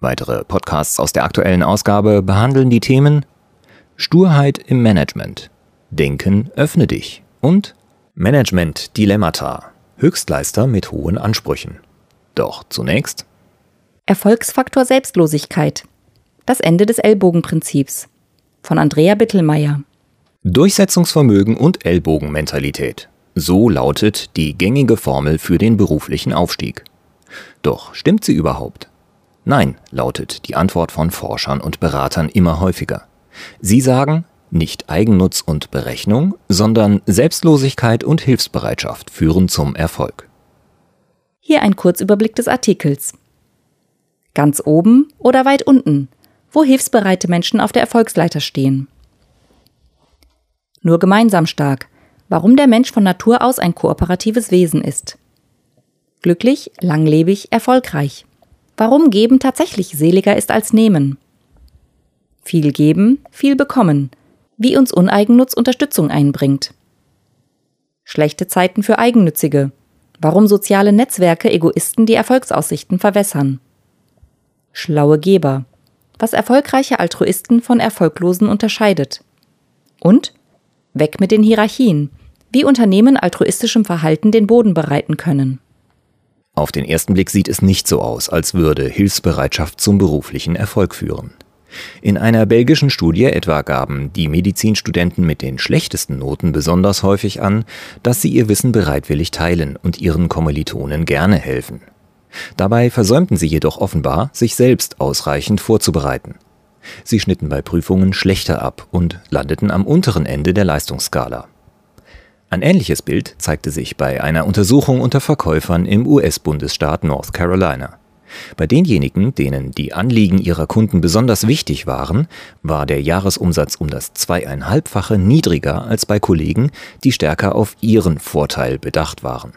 Weitere Podcasts aus der aktuellen Ausgabe behandeln die Themen Sturheit im Management, Denken öffne dich und Management Dilemmata, Höchstleister mit hohen Ansprüchen. Doch zunächst Erfolgsfaktor Selbstlosigkeit, das Ende des Ellbogenprinzips von Andrea Bittelmeier. Durchsetzungsvermögen und Ellbogenmentalität. So lautet die gängige Formel für den beruflichen Aufstieg. Doch stimmt sie überhaupt? Nein, lautet die Antwort von Forschern und Beratern immer häufiger. Sie sagen, nicht Eigennutz und Berechnung, sondern Selbstlosigkeit und Hilfsbereitschaft führen zum Erfolg. Hier ein Kurzüberblick des Artikels. Ganz oben oder weit unten, wo hilfsbereite Menschen auf der Erfolgsleiter stehen. Nur gemeinsam stark, warum der Mensch von Natur aus ein kooperatives Wesen ist. Glücklich, langlebig, erfolgreich warum Geben tatsächlich seliger ist als Nehmen. Viel geben, viel bekommen, wie uns Uneigennutz Unterstützung einbringt. Schlechte Zeiten für Eigennützige, warum soziale Netzwerke Egoisten die Erfolgsaussichten verwässern. Schlaue Geber, was erfolgreiche Altruisten von Erfolglosen unterscheidet. Und weg mit den Hierarchien, wie Unternehmen altruistischem Verhalten den Boden bereiten können. Auf den ersten Blick sieht es nicht so aus, als würde Hilfsbereitschaft zum beruflichen Erfolg führen. In einer belgischen Studie etwa gaben die Medizinstudenten mit den schlechtesten Noten besonders häufig an, dass sie ihr Wissen bereitwillig teilen und ihren Kommilitonen gerne helfen. Dabei versäumten sie jedoch offenbar, sich selbst ausreichend vorzubereiten. Sie schnitten bei Prüfungen schlechter ab und landeten am unteren Ende der Leistungsskala. Ein ähnliches Bild zeigte sich bei einer Untersuchung unter Verkäufern im US-Bundesstaat North Carolina. Bei denjenigen, denen die Anliegen ihrer Kunden besonders wichtig waren, war der Jahresumsatz um das zweieinhalbfache niedriger als bei Kollegen, die stärker auf ihren Vorteil bedacht waren.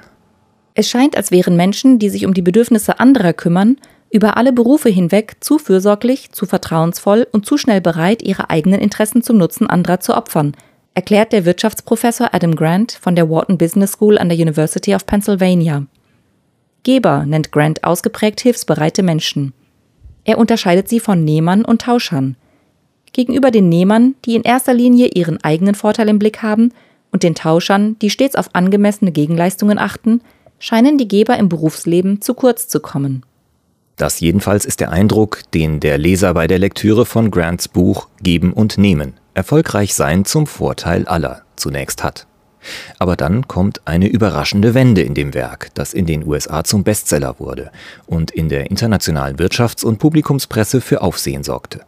Es scheint, als wären Menschen, die sich um die Bedürfnisse anderer kümmern, über alle Berufe hinweg zu fürsorglich, zu vertrauensvoll und zu schnell bereit, ihre eigenen Interessen zum Nutzen anderer zu opfern, erklärt der Wirtschaftsprofessor Adam Grant von der Wharton Business School an der University of Pennsylvania. Geber nennt Grant ausgeprägt hilfsbereite Menschen. Er unterscheidet sie von Nehmern und Tauschern. Gegenüber den Nehmern, die in erster Linie ihren eigenen Vorteil im Blick haben, und den Tauschern, die stets auf angemessene Gegenleistungen achten, scheinen die Geber im Berufsleben zu kurz zu kommen. Das jedenfalls ist der Eindruck, den der Leser bei der Lektüre von Grants Buch Geben und Nehmen erfolgreich sein zum Vorteil aller zunächst hat. Aber dann kommt eine überraschende Wende in dem Werk, das in den USA zum Bestseller wurde und in der internationalen Wirtschafts- und Publikumspresse für Aufsehen sorgte.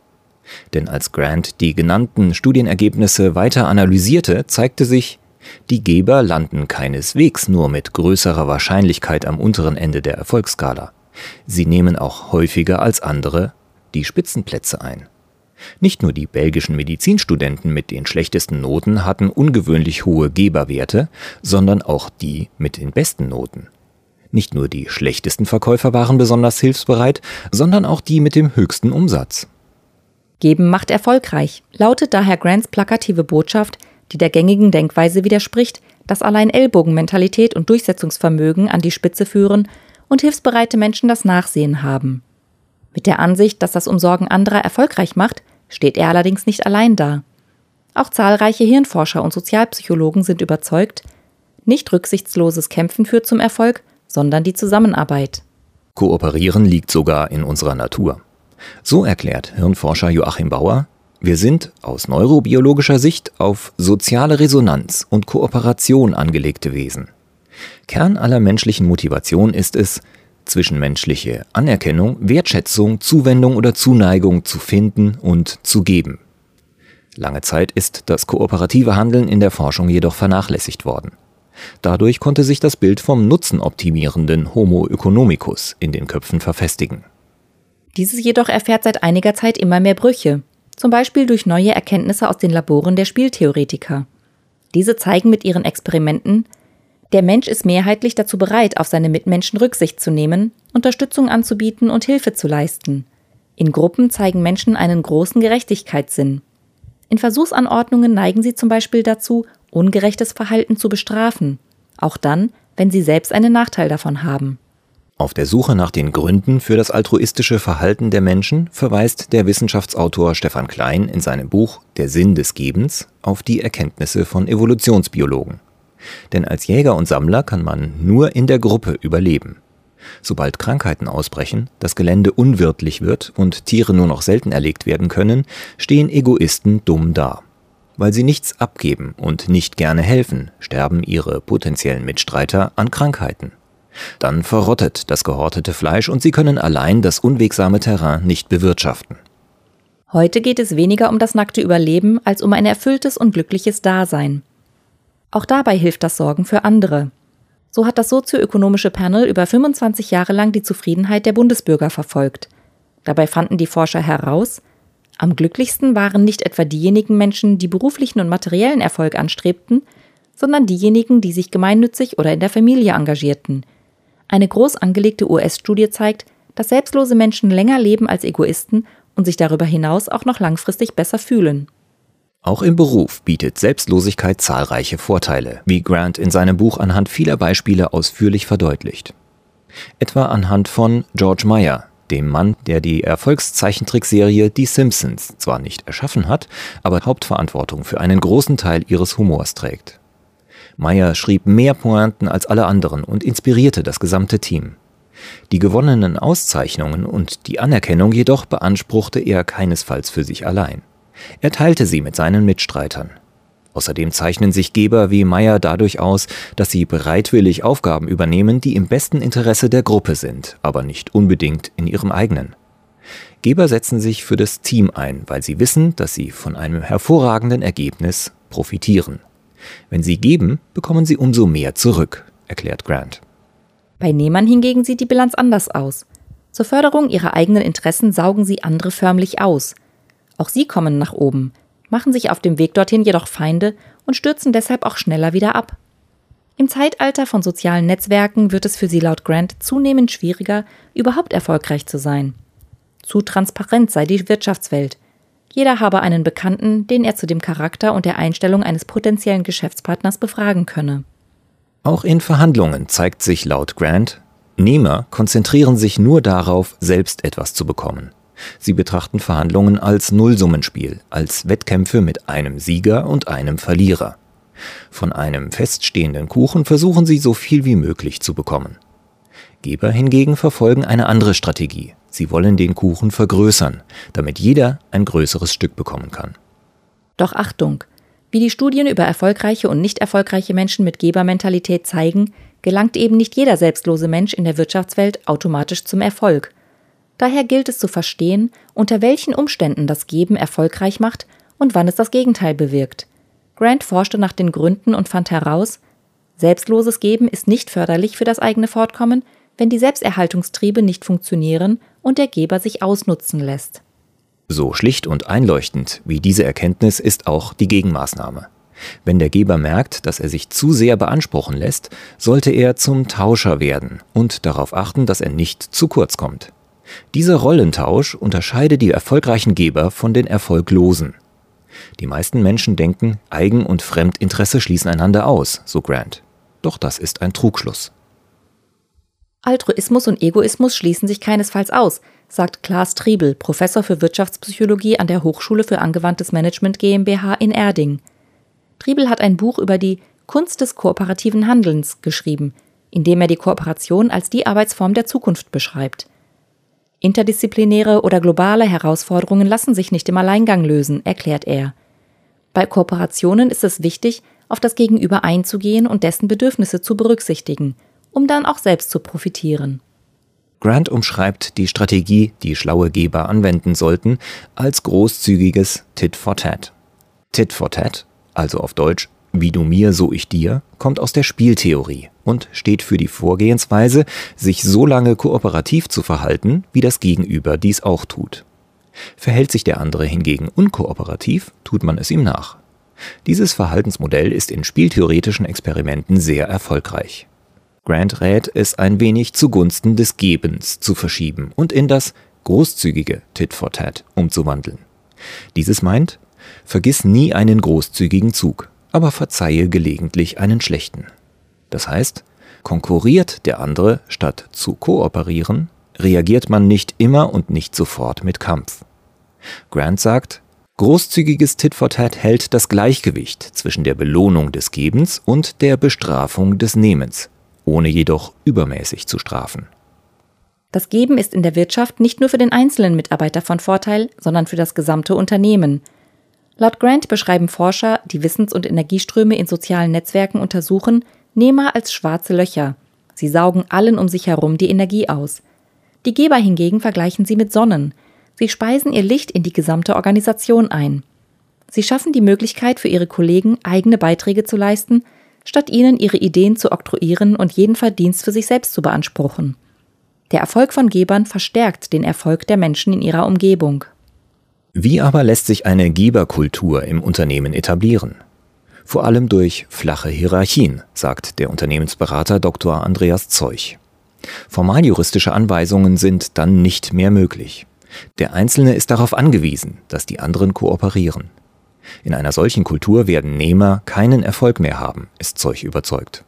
Denn als Grant die genannten Studienergebnisse weiter analysierte, zeigte sich, die Geber landen keineswegs nur mit größerer Wahrscheinlichkeit am unteren Ende der Erfolgsskala. Sie nehmen auch häufiger als andere die Spitzenplätze ein. Nicht nur die belgischen Medizinstudenten mit den schlechtesten Noten hatten ungewöhnlich hohe Geberwerte, sondern auch die mit den besten Noten. Nicht nur die schlechtesten Verkäufer waren besonders hilfsbereit, sondern auch die mit dem höchsten Umsatz. Geben macht erfolgreich, lautet daher Grants plakative Botschaft, die der gängigen Denkweise widerspricht, dass allein Ellbogenmentalität und Durchsetzungsvermögen an die Spitze führen und hilfsbereite Menschen das Nachsehen haben. Mit der Ansicht, dass das Umsorgen anderer erfolgreich macht, steht er allerdings nicht allein da. Auch zahlreiche Hirnforscher und Sozialpsychologen sind überzeugt, nicht rücksichtsloses Kämpfen führt zum Erfolg, sondern die Zusammenarbeit. Kooperieren liegt sogar in unserer Natur. So erklärt Hirnforscher Joachim Bauer, wir sind aus neurobiologischer Sicht auf soziale Resonanz und Kooperation angelegte Wesen. Kern aller menschlichen Motivation ist es, zwischenmenschliche Anerkennung, Wertschätzung, Zuwendung oder Zuneigung zu finden und zu geben. Lange Zeit ist das kooperative Handeln in der Forschung jedoch vernachlässigt worden. Dadurch konnte sich das Bild vom nutzenoptimierenden Homo economicus in den Köpfen verfestigen. Dieses jedoch erfährt seit einiger Zeit immer mehr Brüche. zum Beispiel durch neue Erkenntnisse aus den Laboren der Spieltheoretiker. Diese zeigen mit ihren Experimenten, der Mensch ist mehrheitlich dazu bereit, auf seine Mitmenschen Rücksicht zu nehmen, Unterstützung anzubieten und Hilfe zu leisten. In Gruppen zeigen Menschen einen großen Gerechtigkeitssinn. In Versuchsanordnungen neigen sie zum Beispiel dazu, ungerechtes Verhalten zu bestrafen, auch dann, wenn sie selbst einen Nachteil davon haben. Auf der Suche nach den Gründen für das altruistische Verhalten der Menschen verweist der Wissenschaftsautor Stefan Klein in seinem Buch Der Sinn des Gebens auf die Erkenntnisse von Evolutionsbiologen. Denn als Jäger und Sammler kann man nur in der Gruppe überleben. Sobald Krankheiten ausbrechen, das Gelände unwirtlich wird und Tiere nur noch selten erlegt werden können, stehen Egoisten dumm da. Weil sie nichts abgeben und nicht gerne helfen, sterben ihre potenziellen Mitstreiter an Krankheiten. Dann verrottet das gehortete Fleisch und sie können allein das unwegsame Terrain nicht bewirtschaften. Heute geht es weniger um das nackte Überleben als um ein erfülltes und glückliches Dasein. Auch dabei hilft das Sorgen für andere. So hat das sozioökonomische Panel über 25 Jahre lang die Zufriedenheit der Bundesbürger verfolgt. Dabei fanden die Forscher heraus, am glücklichsten waren nicht etwa diejenigen Menschen, die beruflichen und materiellen Erfolg anstrebten, sondern diejenigen, die sich gemeinnützig oder in der Familie engagierten, eine groß angelegte US-Studie zeigt, dass selbstlose Menschen länger leben als Egoisten und sich darüber hinaus auch noch langfristig besser fühlen. Auch im Beruf bietet Selbstlosigkeit zahlreiche Vorteile, wie Grant in seinem Buch anhand vieler Beispiele ausführlich verdeutlicht. Etwa anhand von George Meyer, dem Mann, der die Erfolgszeichentrickserie Die Simpsons zwar nicht erschaffen hat, aber Hauptverantwortung für einen großen Teil ihres Humors trägt. Meyer schrieb mehr Pointen als alle anderen und inspirierte das gesamte Team. Die gewonnenen Auszeichnungen und die Anerkennung jedoch beanspruchte er keinesfalls für sich allein. Er teilte sie mit seinen Mitstreitern. Außerdem zeichnen sich Geber wie Meyer dadurch aus, dass sie bereitwillig Aufgaben übernehmen, die im besten Interesse der Gruppe sind, aber nicht unbedingt in ihrem eigenen. Geber setzen sich für das Team ein, weil sie wissen, dass sie von einem hervorragenden Ergebnis profitieren. Wenn sie geben, bekommen sie umso mehr zurück, erklärt Grant. Bei Nehmern hingegen sieht die Bilanz anders aus. Zur Förderung ihrer eigenen Interessen saugen sie andere förmlich aus. Auch sie kommen nach oben, machen sich auf dem Weg dorthin jedoch Feinde und stürzen deshalb auch schneller wieder ab. Im Zeitalter von sozialen Netzwerken wird es für sie laut Grant zunehmend schwieriger, überhaupt erfolgreich zu sein. Zu transparent sei die Wirtschaftswelt, jeder habe einen Bekannten, den er zu dem Charakter und der Einstellung eines potenziellen Geschäftspartners befragen könne. Auch in Verhandlungen zeigt sich laut Grant, Nehmer konzentrieren sich nur darauf, selbst etwas zu bekommen. Sie betrachten Verhandlungen als Nullsummenspiel, als Wettkämpfe mit einem Sieger und einem Verlierer. Von einem feststehenden Kuchen versuchen sie so viel wie möglich zu bekommen. Geber hingegen verfolgen eine andere Strategie. Sie wollen den Kuchen vergrößern, damit jeder ein größeres Stück bekommen kann. Doch Achtung! Wie die Studien über erfolgreiche und nicht erfolgreiche Menschen mit Gebermentalität zeigen, gelangt eben nicht jeder selbstlose Mensch in der Wirtschaftswelt automatisch zum Erfolg. Daher gilt es zu verstehen, unter welchen Umständen das Geben erfolgreich macht und wann es das Gegenteil bewirkt. Grant forschte nach den Gründen und fand heraus, selbstloses Geben ist nicht förderlich für das eigene Fortkommen, wenn die Selbsterhaltungstriebe nicht funktionieren und der Geber sich ausnutzen lässt. So schlicht und einleuchtend wie diese Erkenntnis ist auch die Gegenmaßnahme. Wenn der Geber merkt, dass er sich zu sehr beanspruchen lässt, sollte er zum Tauscher werden und darauf achten, dass er nicht zu kurz kommt. Dieser Rollentausch unterscheidet die erfolgreichen Geber von den erfolglosen. Die meisten Menschen denken, Eigen- und Fremdinteresse schließen einander aus, so Grant. Doch das ist ein Trugschluss. Altruismus und Egoismus schließen sich keinesfalls aus, sagt Klaas Triebel, Professor für Wirtschaftspsychologie an der Hochschule für angewandtes Management GmbH in Erding. Triebel hat ein Buch über die Kunst des kooperativen Handelns geschrieben, in dem er die Kooperation als die Arbeitsform der Zukunft beschreibt. Interdisziplinäre oder globale Herausforderungen lassen sich nicht im Alleingang lösen, erklärt er. Bei Kooperationen ist es wichtig, auf das Gegenüber einzugehen und dessen Bedürfnisse zu berücksichtigen – um dann auch selbst zu profitieren. Grant umschreibt die Strategie, die schlaue Geber anwenden sollten, als großzügiges Tit for Tat. Tit for Tat, also auf Deutsch wie du mir, so ich dir, kommt aus der Spieltheorie und steht für die Vorgehensweise, sich so lange kooperativ zu verhalten, wie das Gegenüber dies auch tut. Verhält sich der andere hingegen unkooperativ, tut man es ihm nach. Dieses Verhaltensmodell ist in spieltheoretischen Experimenten sehr erfolgreich. Grant rät es ein wenig zugunsten des Gebens zu verschieben und in das großzügige Tit for Tat umzuwandeln. Dieses meint, vergiss nie einen großzügigen Zug, aber verzeihe gelegentlich einen schlechten. Das heißt, konkurriert der andere statt zu kooperieren, reagiert man nicht immer und nicht sofort mit Kampf. Grant sagt, großzügiges Tit for Tat hält das Gleichgewicht zwischen der Belohnung des Gebens und der Bestrafung des Nehmens, ohne jedoch übermäßig zu strafen. Das Geben ist in der Wirtschaft nicht nur für den einzelnen Mitarbeiter von Vorteil, sondern für das gesamte Unternehmen. Laut Grant beschreiben Forscher, die Wissens- und Energieströme in sozialen Netzwerken untersuchen, Nehmer als schwarze Löcher. Sie saugen allen um sich herum die Energie aus. Die Geber hingegen vergleichen sie mit Sonnen. Sie speisen ihr Licht in die gesamte Organisation ein. Sie schaffen die Möglichkeit für ihre Kollegen, eigene Beiträge zu leisten, statt ihnen ihre Ideen zu oktroyieren und jeden Verdienst für sich selbst zu beanspruchen. Der Erfolg von Gebern verstärkt den Erfolg der Menschen in ihrer Umgebung. Wie aber lässt sich eine Geberkultur im Unternehmen etablieren? Vor allem durch flache Hierarchien, sagt der Unternehmensberater Dr. Andreas Zeuch. Formaljuristische Anweisungen sind dann nicht mehr möglich. Der Einzelne ist darauf angewiesen, dass die anderen kooperieren. In einer solchen Kultur werden Nehmer keinen Erfolg mehr haben, ist Zeuch überzeugt.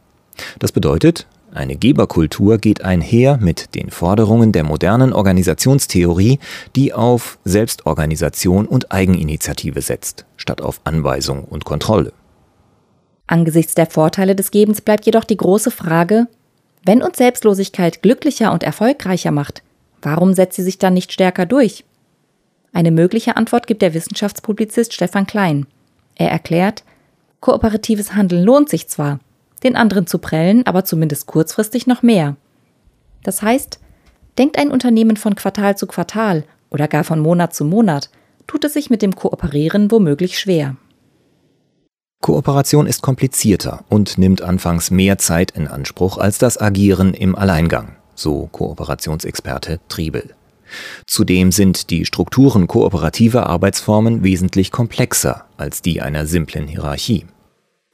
Das bedeutet, eine Geberkultur geht einher mit den Forderungen der modernen Organisationstheorie, die auf Selbstorganisation und Eigeninitiative setzt, statt auf Anweisung und Kontrolle. Angesichts der Vorteile des Gebens bleibt jedoch die große Frage, wenn uns Selbstlosigkeit glücklicher und erfolgreicher macht, warum setzt sie sich dann nicht stärker durch? Eine mögliche Antwort gibt der Wissenschaftspublizist Stefan Klein. Er erklärt, kooperatives Handeln lohnt sich zwar, den anderen zu prellen, aber zumindest kurzfristig noch mehr. Das heißt, denkt ein Unternehmen von Quartal zu Quartal oder gar von Monat zu Monat, tut es sich mit dem Kooperieren womöglich schwer. Kooperation ist komplizierter und nimmt anfangs mehr Zeit in Anspruch als das Agieren im Alleingang, so Kooperationsexperte Triebel. Zudem sind die Strukturen kooperativer Arbeitsformen wesentlich komplexer als die einer simplen Hierarchie.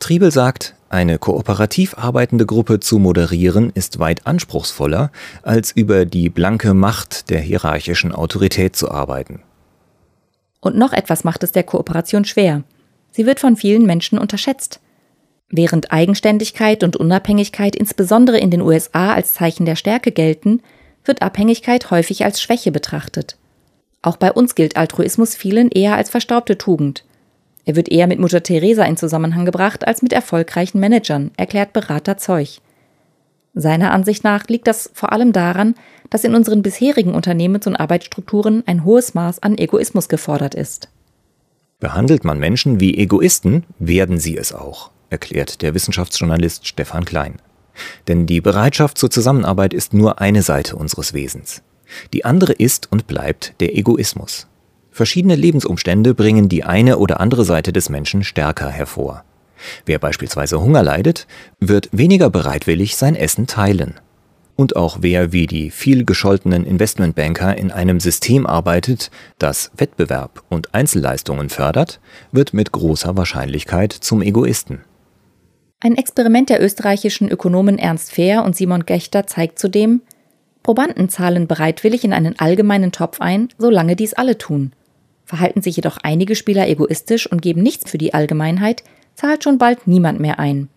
Triebel sagt, eine kooperativ arbeitende Gruppe zu moderieren ist weit anspruchsvoller, als über die blanke Macht der hierarchischen Autorität zu arbeiten. Und noch etwas macht es der Kooperation schwer. Sie wird von vielen Menschen unterschätzt. Während Eigenständigkeit und Unabhängigkeit insbesondere in den USA als Zeichen der Stärke gelten, wird Abhängigkeit häufig als Schwäche betrachtet. Auch bei uns gilt Altruismus vielen eher als verstaubte Tugend. Er wird eher mit Mutter Teresa in Zusammenhang gebracht als mit erfolgreichen Managern, erklärt Berater Zeuch. Seiner Ansicht nach liegt das vor allem daran, dass in unseren bisherigen Unternehmens- und Arbeitsstrukturen ein hohes Maß an Egoismus gefordert ist. Behandelt man Menschen wie Egoisten, werden sie es auch, erklärt der Wissenschaftsjournalist Stefan Klein. Denn die Bereitschaft zur Zusammenarbeit ist nur eine Seite unseres Wesens. Die andere ist und bleibt der Egoismus. Verschiedene Lebensumstände bringen die eine oder andere Seite des Menschen stärker hervor. Wer beispielsweise Hunger leidet, wird weniger bereitwillig sein Essen teilen. Und auch wer wie die viel gescholtenen Investmentbanker in einem System arbeitet, das Wettbewerb und Einzelleistungen fördert, wird mit großer Wahrscheinlichkeit zum Egoisten. Ein Experiment der österreichischen Ökonomen Ernst Fehr und Simon Gechter zeigt zudem, Probanden zahlen bereitwillig in einen allgemeinen Topf ein, solange dies alle tun. Verhalten sich jedoch einige Spieler egoistisch und geben nichts für die Allgemeinheit, zahlt schon bald niemand mehr ein.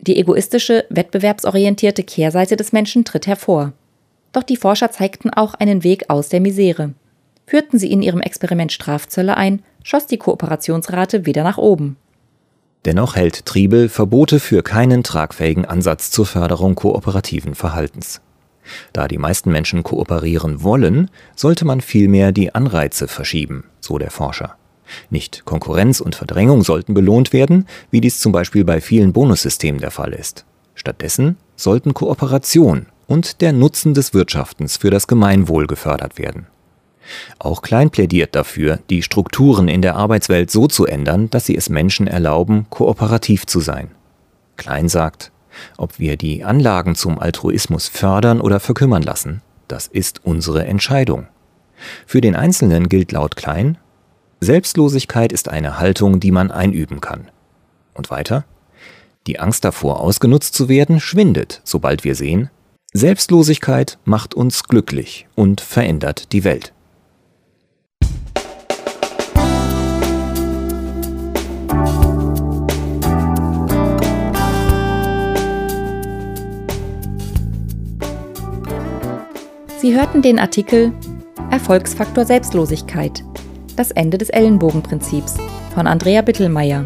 Die egoistische, wettbewerbsorientierte Kehrseite des Menschen tritt hervor. Doch die Forscher zeigten auch einen Weg aus der Misere. Führten sie in ihrem Experiment Strafzölle ein, schoss die Kooperationsrate wieder nach oben. Dennoch hält Triebel Verbote für keinen tragfähigen Ansatz zur Förderung kooperativen Verhaltens. Da die meisten Menschen kooperieren wollen, sollte man vielmehr die Anreize verschieben, so der Forscher. Nicht Konkurrenz und Verdrängung sollten belohnt werden, wie dies zum Beispiel bei vielen Bonussystemen der Fall ist. Stattdessen sollten Kooperation und der Nutzen des Wirtschaftens für das Gemeinwohl gefördert werden. Auch Klein plädiert dafür, die Strukturen in der Arbeitswelt so zu ändern, dass sie es Menschen erlauben, kooperativ zu sein. Klein sagt, ob wir die Anlagen zum Altruismus fördern oder verkümmern lassen, das ist unsere Entscheidung. Für den Einzelnen gilt laut Klein, Selbstlosigkeit ist eine Haltung, die man einüben kann. Und weiter, die Angst davor, ausgenutzt zu werden, schwindet, sobald wir sehen, Selbstlosigkeit macht uns glücklich und verändert die Welt. Sie hörten den Artikel Erfolgsfaktor Selbstlosigkeit. Das Ende des Ellenbogenprinzips von Andrea Bittelmeier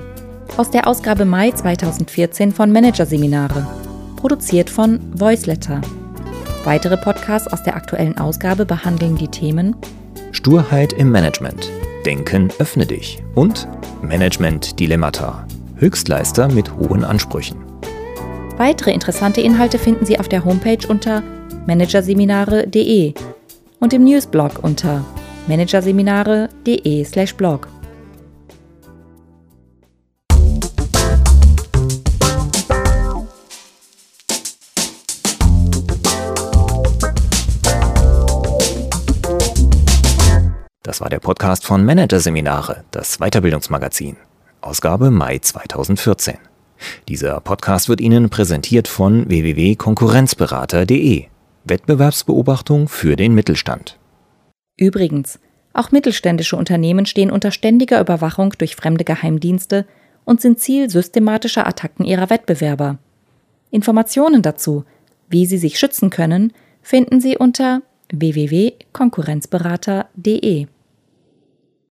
aus der Ausgabe Mai 2014 von Managerseminare, produziert von Voiceletter. Weitere Podcasts aus der aktuellen Ausgabe behandeln die Themen Sturheit im Management, Denken öffne dich und Management Dilemmata, Höchstleister mit hohen Ansprüchen. Weitere interessante Inhalte finden Sie auf der Homepage unter managerseminare.de und im Newsblog unter managerseminare.de/blog. Das war der Podcast von Managerseminare, das Weiterbildungsmagazin, Ausgabe Mai 2014. Dieser Podcast wird Ihnen präsentiert von www.konkurrenzberater.de. Wettbewerbsbeobachtung für den Mittelstand. Übrigens, auch mittelständische Unternehmen stehen unter ständiger Überwachung durch fremde Geheimdienste und sind Ziel systematischer Attacken ihrer Wettbewerber. Informationen dazu, wie sie sich schützen können, finden Sie unter www.konkurrenzberater.de.